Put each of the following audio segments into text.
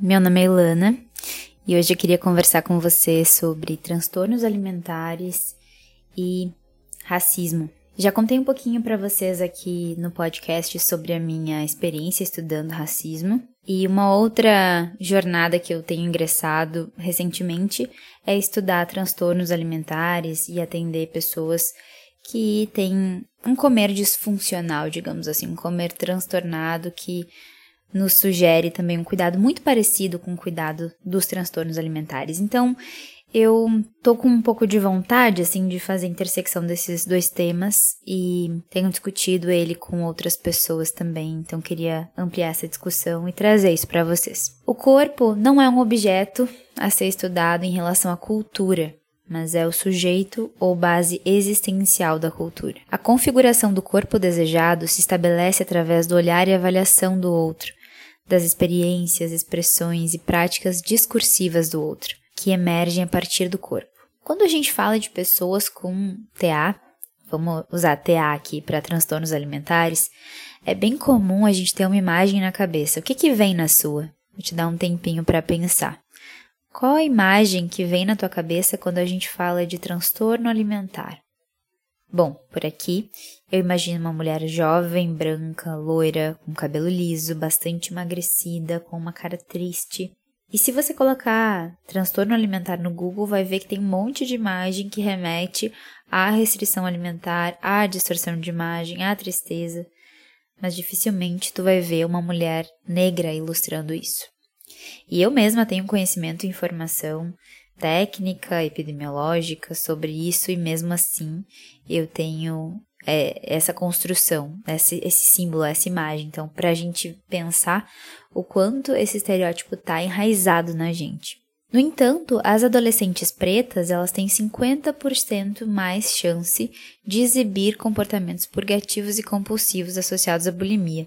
Meu nome é Ilana e hoje eu queria conversar com você sobre transtornos alimentares e racismo. Já contei um pouquinho para vocês aqui no podcast sobre a minha experiência estudando racismo. E uma outra jornada que eu tenho ingressado recentemente é estudar transtornos alimentares e atender pessoas que têm um comer disfuncional, digamos assim, um comer transtornado que nos sugere também um cuidado muito parecido com o cuidado dos transtornos alimentares. Então, eu tô com um pouco de vontade, assim, de fazer intersecção desses dois temas e tenho discutido ele com outras pessoas também, então queria ampliar essa discussão e trazer isso para vocês. O corpo não é um objeto a ser estudado em relação à cultura, mas é o sujeito ou base existencial da cultura. A configuração do corpo desejado se estabelece através do olhar e avaliação do outro, das experiências, expressões e práticas discursivas do outro, que emergem a partir do corpo. Quando a gente fala de pessoas com TA, vamos usar TA aqui para transtornos alimentares, é bem comum a gente ter uma imagem na cabeça. O que, que vem na sua? Vou te dar um tempinho para pensar. Qual a imagem que vem na tua cabeça quando a gente fala de transtorno alimentar? Bom, por aqui eu imagino uma mulher jovem, branca, loira, com cabelo liso, bastante emagrecida, com uma cara triste. E se você colocar transtorno alimentar no Google, vai ver que tem um monte de imagem que remete à restrição alimentar, à distorção de imagem, à tristeza. Mas dificilmente tu vai ver uma mulher negra ilustrando isso. E eu mesma tenho conhecimento e informação técnica epidemiológica sobre isso e mesmo assim eu tenho é, essa construção, esse, esse símbolo, essa imagem. Então, para a gente pensar o quanto esse estereótipo está enraizado na gente. No entanto, as adolescentes pretas elas têm 50% mais chance de exibir comportamentos purgativos e compulsivos associados à bulimia,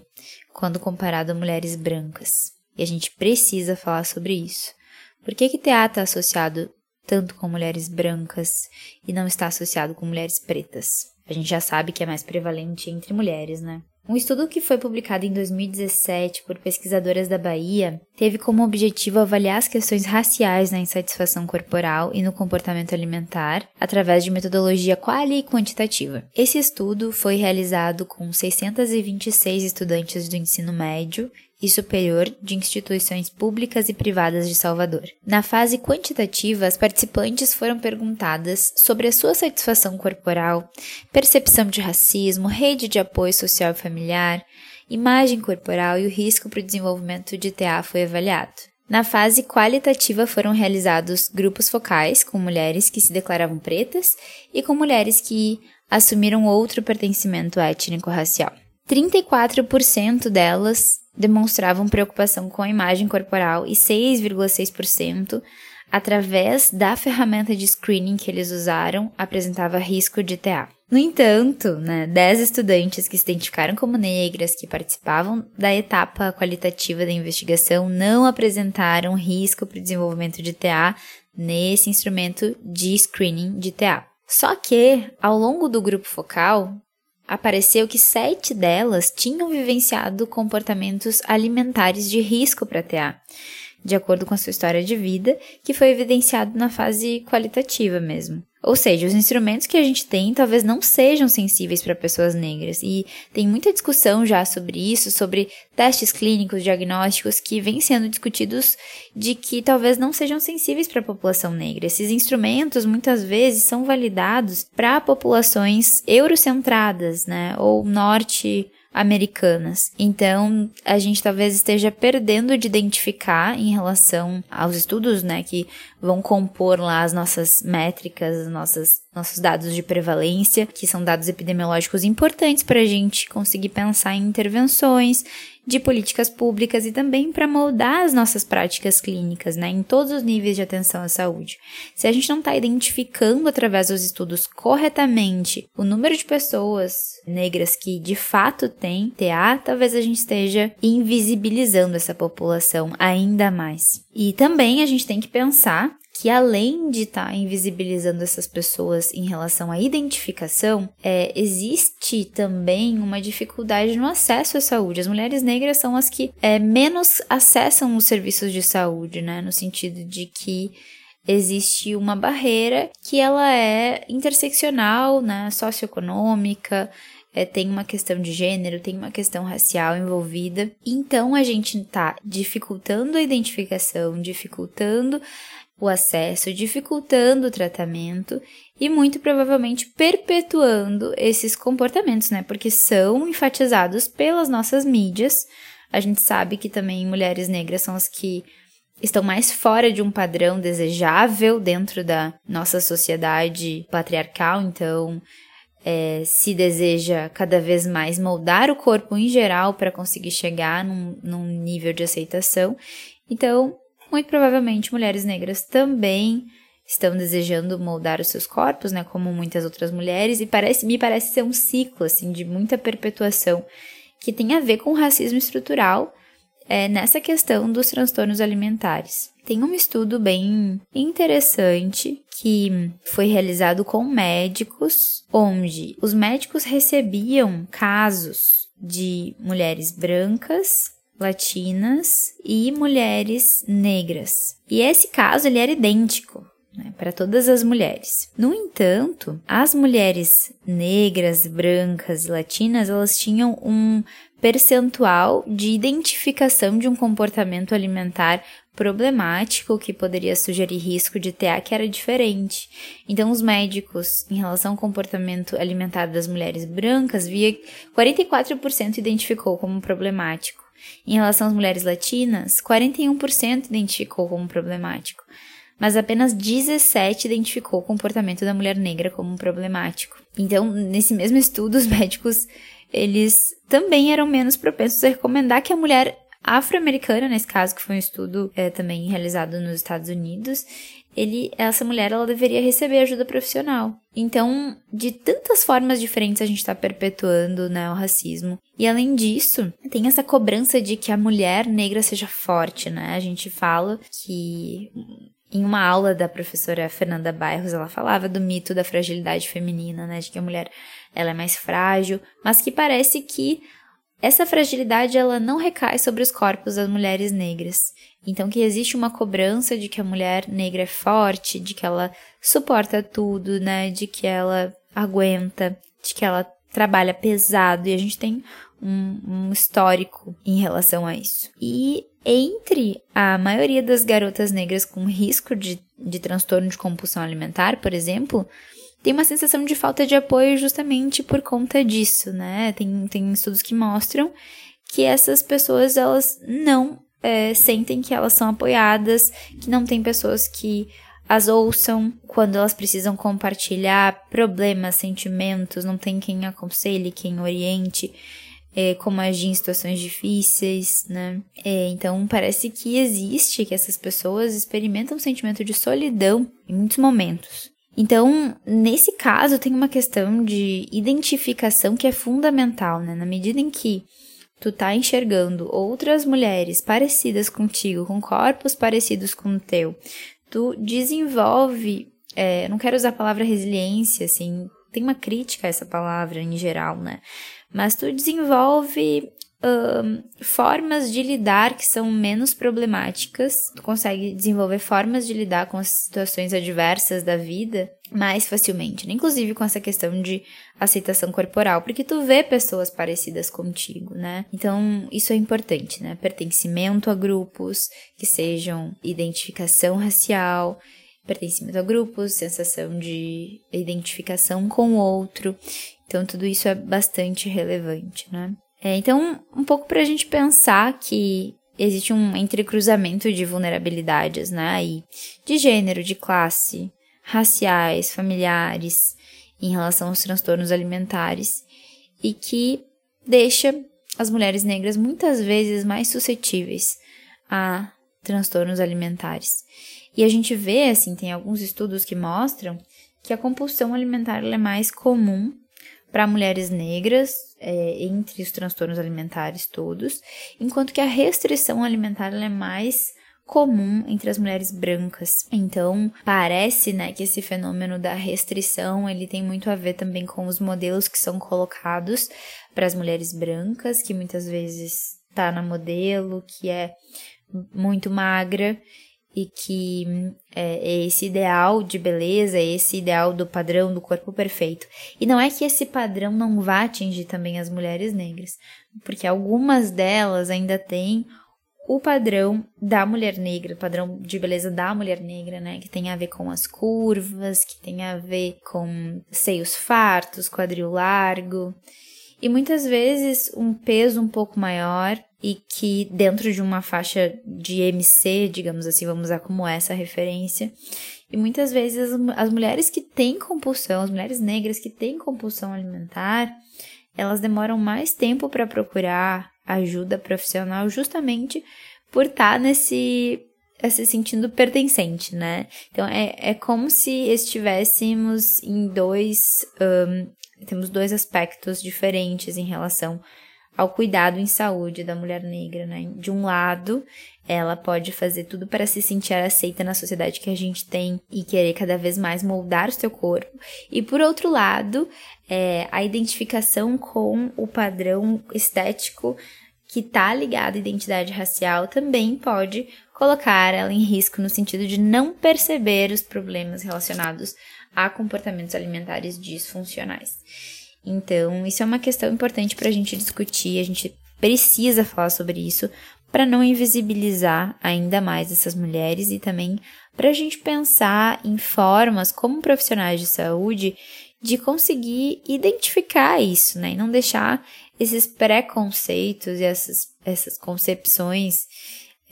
quando comparado a mulheres brancas. E a gente precisa falar sobre isso. Por que, que TA está associado tanto com mulheres brancas e não está associado com mulheres pretas? A gente já sabe que é mais prevalente entre mulheres, né? Um estudo que foi publicado em 2017 por pesquisadoras da Bahia teve como objetivo avaliar as questões raciais na insatisfação corporal e no comportamento alimentar através de metodologia quali e quantitativa. Esse estudo foi realizado com 626 estudantes do ensino médio e superior de instituições públicas e privadas de Salvador. Na fase quantitativa, as participantes foram perguntadas sobre a sua satisfação corporal, percepção de racismo, rede de apoio social e familiar, imagem corporal e o risco para o desenvolvimento de TA foi avaliado. Na fase qualitativa foram realizados grupos focais com mulheres que se declaravam pretas e com mulheres que assumiram outro pertencimento étnico-racial. 34% delas demonstravam preocupação com a imagem corporal e 6,6% através da ferramenta de screening que eles usaram apresentava risco de TA. No entanto, né, 10 estudantes que se identificaram como negras que participavam da etapa qualitativa da investigação não apresentaram risco para o desenvolvimento de TA nesse instrumento de screening de TA. Só que, ao longo do grupo focal, apareceu que sete delas tinham vivenciado comportamentos alimentares de risco para TA, de acordo com a sua história de vida, que foi evidenciado na fase qualitativa mesmo. Ou seja, os instrumentos que a gente tem talvez não sejam sensíveis para pessoas negras. E tem muita discussão já sobre isso, sobre testes clínicos, diagnósticos que vêm sendo discutidos de que talvez não sejam sensíveis para a população negra. Esses instrumentos muitas vezes são validados para populações eurocentradas, né, ou norte americanas. Então, a gente talvez esteja perdendo de identificar em relação aos estudos, né, que vão compor lá as nossas métricas, as nossas nossos dados de prevalência, que são dados epidemiológicos importantes para a gente conseguir pensar em intervenções de políticas públicas e também para moldar as nossas práticas clínicas, né, em todos os níveis de atenção à saúde. Se a gente não está identificando através dos estudos corretamente o número de pessoas negras que de fato têm TA, talvez a gente esteja invisibilizando essa população ainda mais. E também a gente tem que pensar que além de estar tá invisibilizando essas pessoas em relação à identificação, é, existe também uma dificuldade no acesso à saúde. As mulheres negras são as que é, menos acessam os serviços de saúde, né? No sentido de que existe uma barreira que ela é interseccional, né? Socioeconômica, é, tem uma questão de gênero, tem uma questão racial envolvida. Então a gente está dificultando a identificação, dificultando o acesso, dificultando o tratamento e muito provavelmente perpetuando esses comportamentos, né? Porque são enfatizados pelas nossas mídias. A gente sabe que também mulheres negras são as que estão mais fora de um padrão desejável dentro da nossa sociedade patriarcal, então é, se deseja cada vez mais moldar o corpo em geral para conseguir chegar num, num nível de aceitação. Então, muito provavelmente mulheres negras também estão desejando moldar os seus corpos, né, como muitas outras mulheres, e parece, me parece ser um ciclo assim de muita perpetuação que tem a ver com o racismo estrutural é, nessa questão dos transtornos alimentares. Tem um estudo bem interessante que foi realizado com médicos, onde os médicos recebiam casos de mulheres brancas latinas e mulheres negras. E esse caso ele era idêntico né, para todas as mulheres. No entanto, as mulheres negras, brancas latinas elas tinham um percentual de identificação de um comportamento alimentar problemático que poderia sugerir risco de TA que era diferente. Então, os médicos, em relação ao comportamento alimentar das mulheres brancas, via 44% identificou como problemático. Em relação às mulheres latinas, 41% identificou como problemático, mas apenas 17 identificou o comportamento da mulher negra como problemático. Então, nesse mesmo estudo, os médicos eles também eram menos propensos a recomendar que a mulher afro-americana, nesse caso, que foi um estudo é, também realizado nos Estados Unidos, ele, essa mulher ela deveria receber ajuda profissional. Então, de tantas formas diferentes a gente está perpetuando né, o racismo. E além disso, tem essa cobrança de que a mulher negra seja forte, né? A gente fala que em uma aula da professora Fernanda Bairros, ela falava do mito da fragilidade feminina, né? De que a mulher ela é mais frágil, mas que parece que essa fragilidade ela não recai sobre os corpos das mulheres negras. Então que existe uma cobrança de que a mulher negra é forte, de que ela suporta tudo, né, de que ela aguenta, de que ela trabalha pesado e a gente tem um, um histórico em relação a isso. E entre a maioria das garotas negras com risco de, de transtorno de compulsão alimentar, por exemplo, tem uma sensação de falta de apoio justamente por conta disso, né? Tem, tem estudos que mostram que essas pessoas elas não é, sentem que elas são apoiadas, que não tem pessoas que as ouçam quando elas precisam compartilhar problemas, sentimentos, não tem quem aconselhe, quem oriente. É, como agir em situações difíceis, né? É, então parece que existe que essas pessoas experimentam um sentimento de solidão em muitos momentos. Então, nesse caso, tem uma questão de identificação que é fundamental, né? Na medida em que tu tá enxergando outras mulheres parecidas contigo, com corpos parecidos com o teu, tu desenvolve, é, não quero usar a palavra resiliência, assim, tem uma crítica a essa palavra em geral, né? Mas tu desenvolve formas de lidar que são menos problemáticas, tu consegue desenvolver formas de lidar com as situações adversas da vida mais facilmente, né? inclusive com essa questão de aceitação corporal, porque tu vê pessoas parecidas contigo, né? Então, isso é importante, né? Pertencimento a grupos que sejam identificação racial, pertencimento a grupos, sensação de identificação com o outro. Então, tudo isso é bastante relevante, né? É, então, um pouco para a gente pensar que existe um entrecruzamento de vulnerabilidades, né? E de gênero, de classe, raciais, familiares, em relação aos transtornos alimentares, e que deixa as mulheres negras muitas vezes mais suscetíveis a transtornos alimentares. E a gente vê, assim, tem alguns estudos que mostram que a compulsão alimentar é mais comum para mulheres negras, é, entre os transtornos alimentares todos, enquanto que a restrição alimentar é mais comum entre as mulheres brancas. Então, parece, né, que esse fenômeno da restrição, ele tem muito a ver também com os modelos que são colocados para as mulheres brancas, que muitas vezes tá na modelo, que é muito magra e que é, é, esse ideal de beleza, esse ideal do padrão do corpo perfeito. E não é que esse padrão não vá atingir também as mulheres negras, porque algumas delas ainda têm o padrão da mulher negra, o padrão de beleza da mulher negra, né? Que tem a ver com as curvas, que tem a ver com seios fartos, quadril largo. E muitas vezes um peso um pouco maior e que dentro de uma faixa de MC, digamos assim, vamos usar como essa referência. E muitas vezes as, as mulheres que têm compulsão, as mulheres negras que têm compulsão alimentar, elas demoram mais tempo para procurar ajuda profissional justamente por estar tá nesse se sentindo pertencente, né? Então é, é como se estivéssemos em dois. Um, temos dois aspectos diferentes em relação ao cuidado em saúde da mulher negra, né? De um lado, ela pode fazer tudo para se sentir aceita na sociedade que a gente tem e querer cada vez mais moldar o seu corpo. E por outro lado, é, a identificação com o padrão estético que está ligado à identidade racial também pode colocar ela em risco no sentido de não perceber os problemas relacionados a comportamentos alimentares disfuncionais. Então, isso é uma questão importante para a gente discutir, a gente precisa falar sobre isso para não invisibilizar ainda mais essas mulheres e também para a gente pensar em formas, como profissionais de saúde, de conseguir identificar isso, né? E não deixar esses preconceitos e essas, essas concepções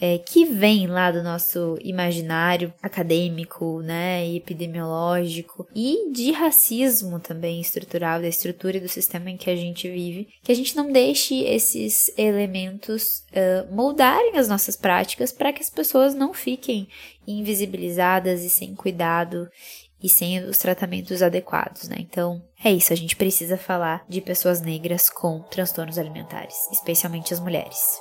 é, que vem lá do nosso imaginário acadêmico, né, epidemiológico e de racismo também estrutural, da estrutura e do sistema em que a gente vive, que a gente não deixe esses elementos uh, moldarem as nossas práticas para que as pessoas não fiquem invisibilizadas e sem cuidado e sem os tratamentos adequados, né? Então, é isso, a gente precisa falar de pessoas negras com transtornos alimentares, especialmente as mulheres.